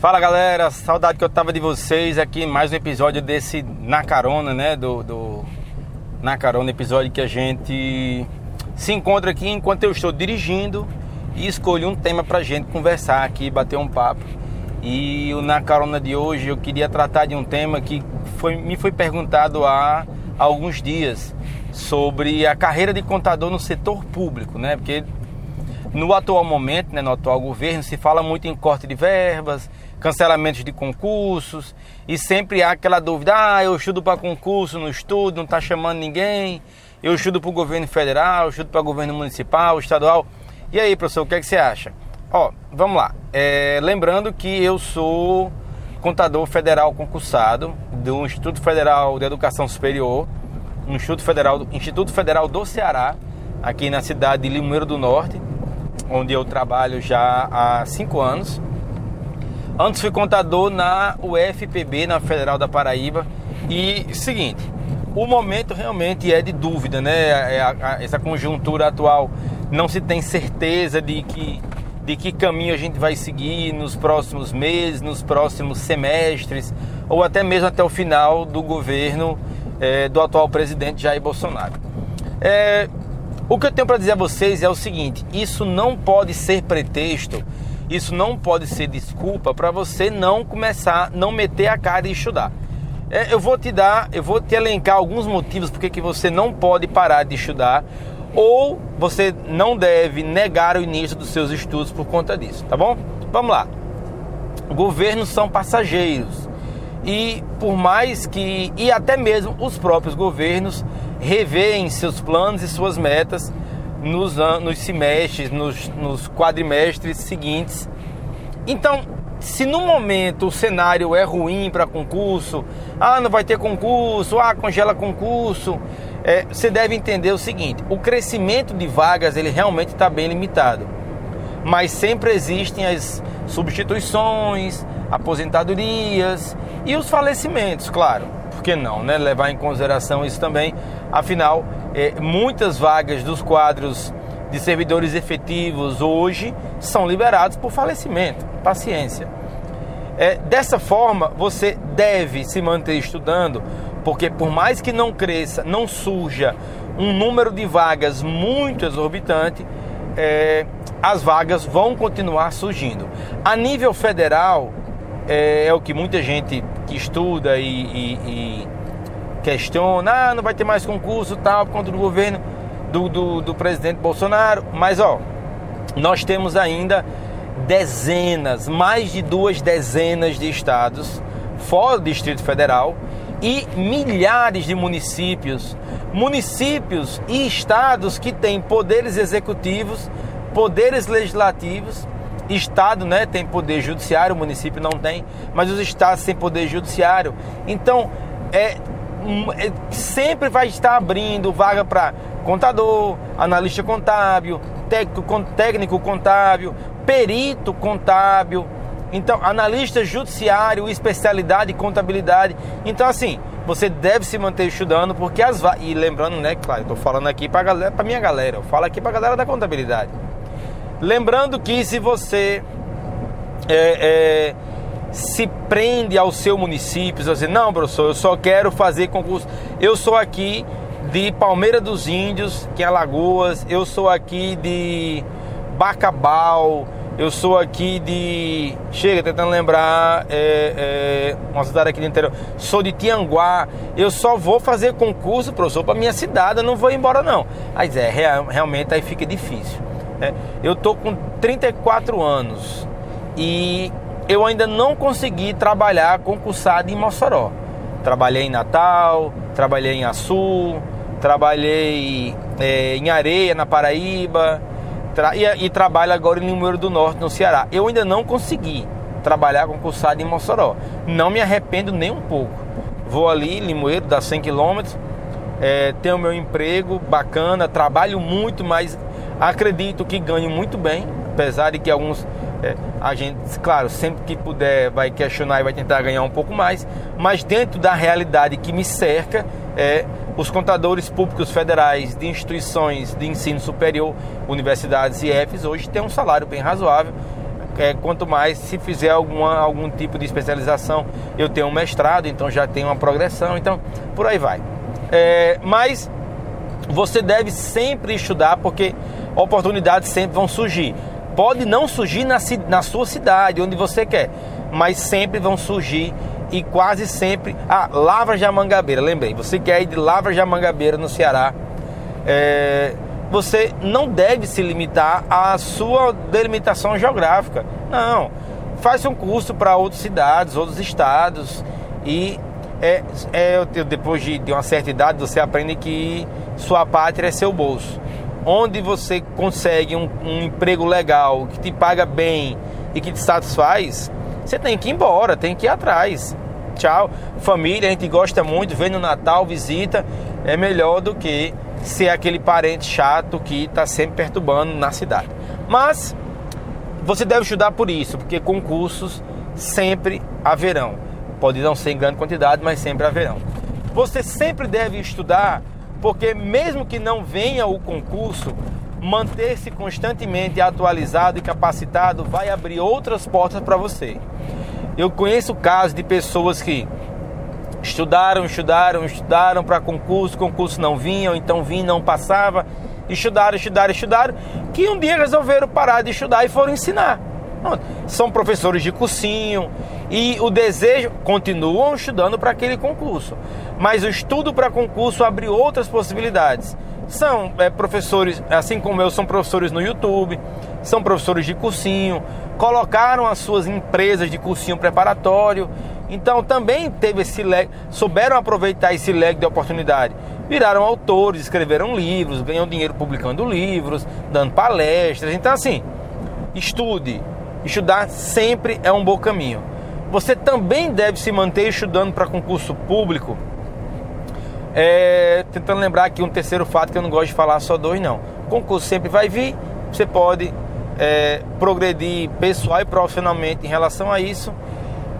Fala galera, saudade que eu tava de vocês aqui, mais um episódio desse Na Carona, né? Do, do Na Carona, episódio que a gente se encontra aqui enquanto eu estou dirigindo e escolhi um tema pra gente conversar aqui, bater um papo. E o Na Carona de hoje eu queria tratar de um tema que foi, me foi perguntado há alguns dias sobre a carreira de contador no setor público, né? Porque no atual momento, né, no atual governo, se fala muito em corte de verbas, cancelamentos de concursos e sempre há aquela dúvida: ah, eu estudo para concurso, não estudo, não está chamando ninguém, eu estudo para o governo federal, eu estudo para o governo municipal, estadual. E aí, professor, o que, é que você acha? Ó, vamos lá. É, lembrando que eu sou contador federal concursado do Instituto Federal de Educação Superior, Instituto Federal, Instituto Federal do Ceará, aqui na cidade de Limoeiro do Norte, onde eu trabalho já há cinco anos. Antes fui contador na UFPB, na Federal da Paraíba. E seguinte, o momento realmente é de dúvida, né? É essa conjuntura atual não se tem certeza de que, de que caminho a gente vai seguir nos próximos meses, nos próximos semestres, ou até mesmo até o final do governo é, do atual presidente Jair Bolsonaro. É, o que eu tenho para dizer a vocês é o seguinte: isso não pode ser pretexto isso não pode ser desculpa para você não começar, não meter a cara e estudar. É, eu vou te dar, eu vou te elencar alguns motivos porque que você não pode parar de estudar ou você não deve negar o início dos seus estudos por conta disso, tá bom? Vamos lá. Governos são passageiros e por mais que e até mesmo os próprios governos revêem seus planos e suas metas nos, nos semestres, nos, nos quadrimestres seguintes. Então, se no momento o cenário é ruim para concurso, ah, não vai ter concurso, ah, congela concurso, é, você deve entender o seguinte: o crescimento de vagas ele realmente está bem limitado, mas sempre existem as substituições, aposentadorias e os falecimentos, claro. Por que não, né? Levar em consideração isso também. Afinal, é, muitas vagas dos quadros de servidores efetivos hoje são liberados por falecimento. Paciência. É, dessa forma, você deve se manter estudando, porque por mais que não cresça, não surja um número de vagas muito exorbitante, é, as vagas vão continuar surgindo. A nível federal, é, é o que muita gente que estuda e, e, e questiona, ah, não vai ter mais concurso tal por conta do governo do, do, do presidente Bolsonaro. Mas ó, nós temos ainda dezenas, mais de duas dezenas de estados fora do Distrito Federal e milhares de municípios, municípios e estados que têm poderes executivos, poderes legislativos, estado, né, tem poder judiciário, o município não tem, mas os estados têm poder judiciário. Então, é é, sempre vai estar abrindo vaga para contador, analista contábil, técnico, técnico contábil, perito contábil, então analista judiciário, especialidade contabilidade. Então assim, você deve se manter estudando porque as e lembrando, né, claro, estou falando aqui para galera, para minha galera, eu falo aqui para galera da contabilidade. Lembrando que se você é, é, se prende ao seu município, você diz, não, professor, eu só quero fazer concurso. Eu sou aqui de Palmeira dos Índios, que é Alagoas, eu sou aqui de Bacabal, eu sou aqui de. Chega, tentando lembrar, é, é, uma cidade aqui do interior. Sou de Tianguá. Eu só vou fazer concurso, professor, para minha cidade, eu não vou embora, não. Mas é, realmente aí fica difícil. Né? Eu tô com 34 anos e eu ainda não consegui trabalhar concursado em Mossoró. Trabalhei em Natal, trabalhei em Açu, trabalhei é, em Areia, na Paraíba, tra e, e, trabalho agora em Limoeiro do Norte, no Ceará. Eu ainda não consegui trabalhar concursado em Mossoró. Não me arrependo nem um pouco. Vou ali, Limoeiro, dá 100 quilômetros, é, tenho meu emprego bacana, trabalho muito, mas acredito que ganho muito bem, apesar de que alguns é, a gente, claro, sempre que puder vai questionar e vai tentar ganhar um pouco mais, mas dentro da realidade que me cerca, é, os contadores públicos federais de instituições de ensino superior, universidades e EFs, hoje têm um salário bem razoável. é, quanto mais se fizer alguma, algum tipo de especialização. Eu tenho um mestrado, então já tenho uma progressão, então por aí vai. É, mas você deve sempre estudar porque oportunidades sempre vão surgir. Pode não surgir na, na sua cidade, onde você quer, mas sempre vão surgir e quase sempre. Ah, Lavras de Amangabeira, lembrei. Você quer ir de Lavras de Amangabeira no Ceará. É, você não deve se limitar à sua delimitação geográfica. Não. Faz um curso para outras cidades, outros estados e é, é, depois de, de uma certa idade você aprende que sua pátria é seu bolso. Onde você consegue um, um emprego legal, que te paga bem e que te satisfaz, você tem que ir embora, tem que ir atrás. Tchau. Família, a gente gosta muito, vem no Natal, visita, é melhor do que ser aquele parente chato que está sempre perturbando na cidade. Mas você deve estudar por isso, porque concursos sempre haverão. Pode não ser em grande quantidade, mas sempre haverão. Você sempre deve estudar, porque mesmo que não venha o concurso, manter-se constantemente atualizado e capacitado vai abrir outras portas para você. Eu conheço casos de pessoas que estudaram, estudaram, estudaram para concurso, concurso não vinha, ou então vinha não passava, estudaram, estudaram, estudaram, que um dia resolveram parar de estudar e foram ensinar. São professores de cursinho e o desejo continuam estudando para aquele concurso, mas o estudo para concurso abre outras possibilidades. São é, professores, assim como eu, são professores no YouTube, são professores de cursinho, colocaram as suas empresas de cursinho preparatório, então também teve esse leque, souberam aproveitar esse leque de oportunidade. Viraram autores, escreveram livros, ganham dinheiro publicando livros, dando palestras. Então assim, estude. Estudar sempre é um bom caminho. Você também deve se manter estudando para concurso público é, tentando lembrar aqui um terceiro fato que eu não gosto de falar só dois não. Concurso sempre vai vir, você pode é, progredir pessoal e profissionalmente em relação a isso.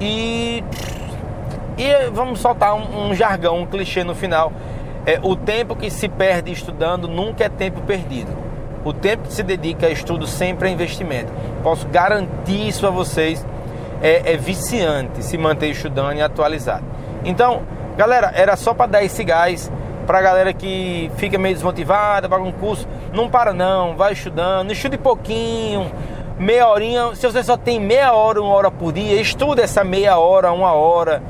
E, e vamos soltar um, um jargão, um clichê no final. É, o tempo que se perde estudando nunca é tempo perdido. O tempo que se dedica a estudo sempre é investimento. Posso garantir isso a vocês. É, é viciante se manter estudando e atualizado. Então, Galera, era só para dar esse gás pra galera que fica meio desmotivada, para um curso. Não para não, vai estudando, estude pouquinho, meia horinha. Se você só tem meia hora, uma hora por dia, estuda essa meia hora, uma hora.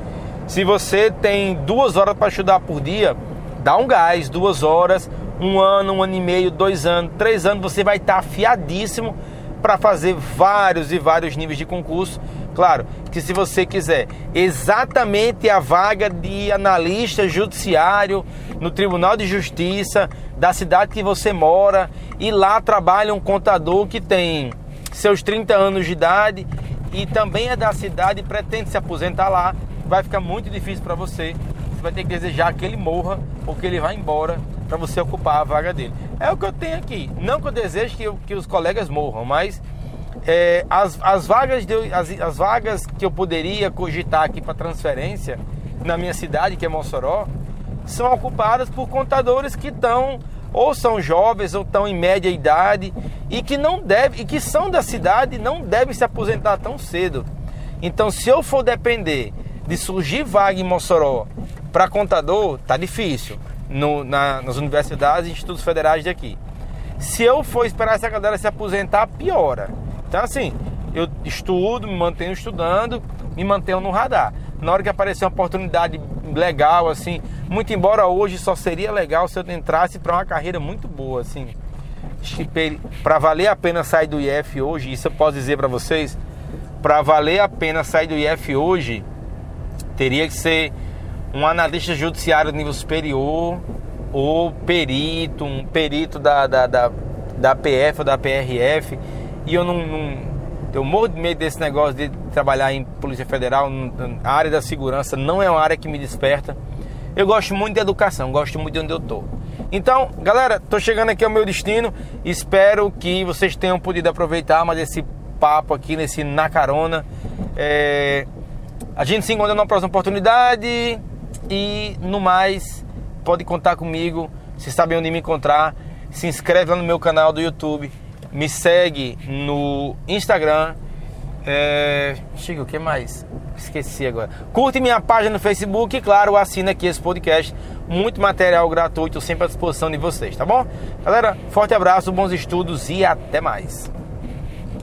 Se você tem duas horas para estudar por dia, dá um gás, duas horas, um ano, um ano e meio, dois anos, três anos, você vai estar afiadíssimo para fazer vários e vários níveis de concurso Claro que se você quiser exatamente a vaga de analista judiciário no Tribunal de Justiça da cidade que você mora e lá trabalha um contador que tem seus 30 anos de idade e também é da cidade e pretende se aposentar lá, vai ficar muito difícil para você. Você vai ter que desejar que ele morra ou que ele vá embora para você ocupar a vaga dele. É o que eu tenho aqui. Não que eu deseje que, que os colegas morram, mas é, as, as, vagas de, as, as vagas que eu poderia cogitar aqui para transferência na minha cidade, que é Mossoró, são ocupadas por contadores que estão ou são jovens ou estão em média idade e que não deve e que são da cidade não devem se aposentar tão cedo. Então, se eu for depender de surgir vaga em Mossoró para contador, tá difícil no, na, nas universidades e institutos federais daqui. Se eu for esperar essa galera se aposentar, piora. Então, assim, eu estudo, me mantenho estudando, me mantenho no radar. Na hora que aparecer uma oportunidade legal, assim, muito embora hoje só seria legal se eu entrasse para uma carreira muito boa, assim. Para valer a pena sair do IF hoje, isso eu posso dizer para vocês, para valer a pena sair do IF hoje, teria que ser um analista judiciário de nível superior ou perito, um perito da, da, da, da PF ou da PRF e eu não, não, Eu morro de medo desse negócio de trabalhar em Polícia Federal. A área da segurança não é uma área que me desperta. Eu gosto muito de educação, gosto muito de onde eu tô. Então, galera, tô chegando aqui ao meu destino. Espero que vocês tenham podido aproveitar mais esse papo aqui nesse Na Carona. É... A gente se encontra na próxima oportunidade. E no mais, pode contar comigo. Se sabem onde me encontrar, se inscreve lá no meu canal do YouTube me segue no Instagram É... Chico, o que mais? Esqueci agora. Curte minha página no Facebook e, claro, assina aqui esse podcast. Muito material gratuito sempre à disposição de vocês, tá bom? Galera, forte abraço, bons estudos e até mais.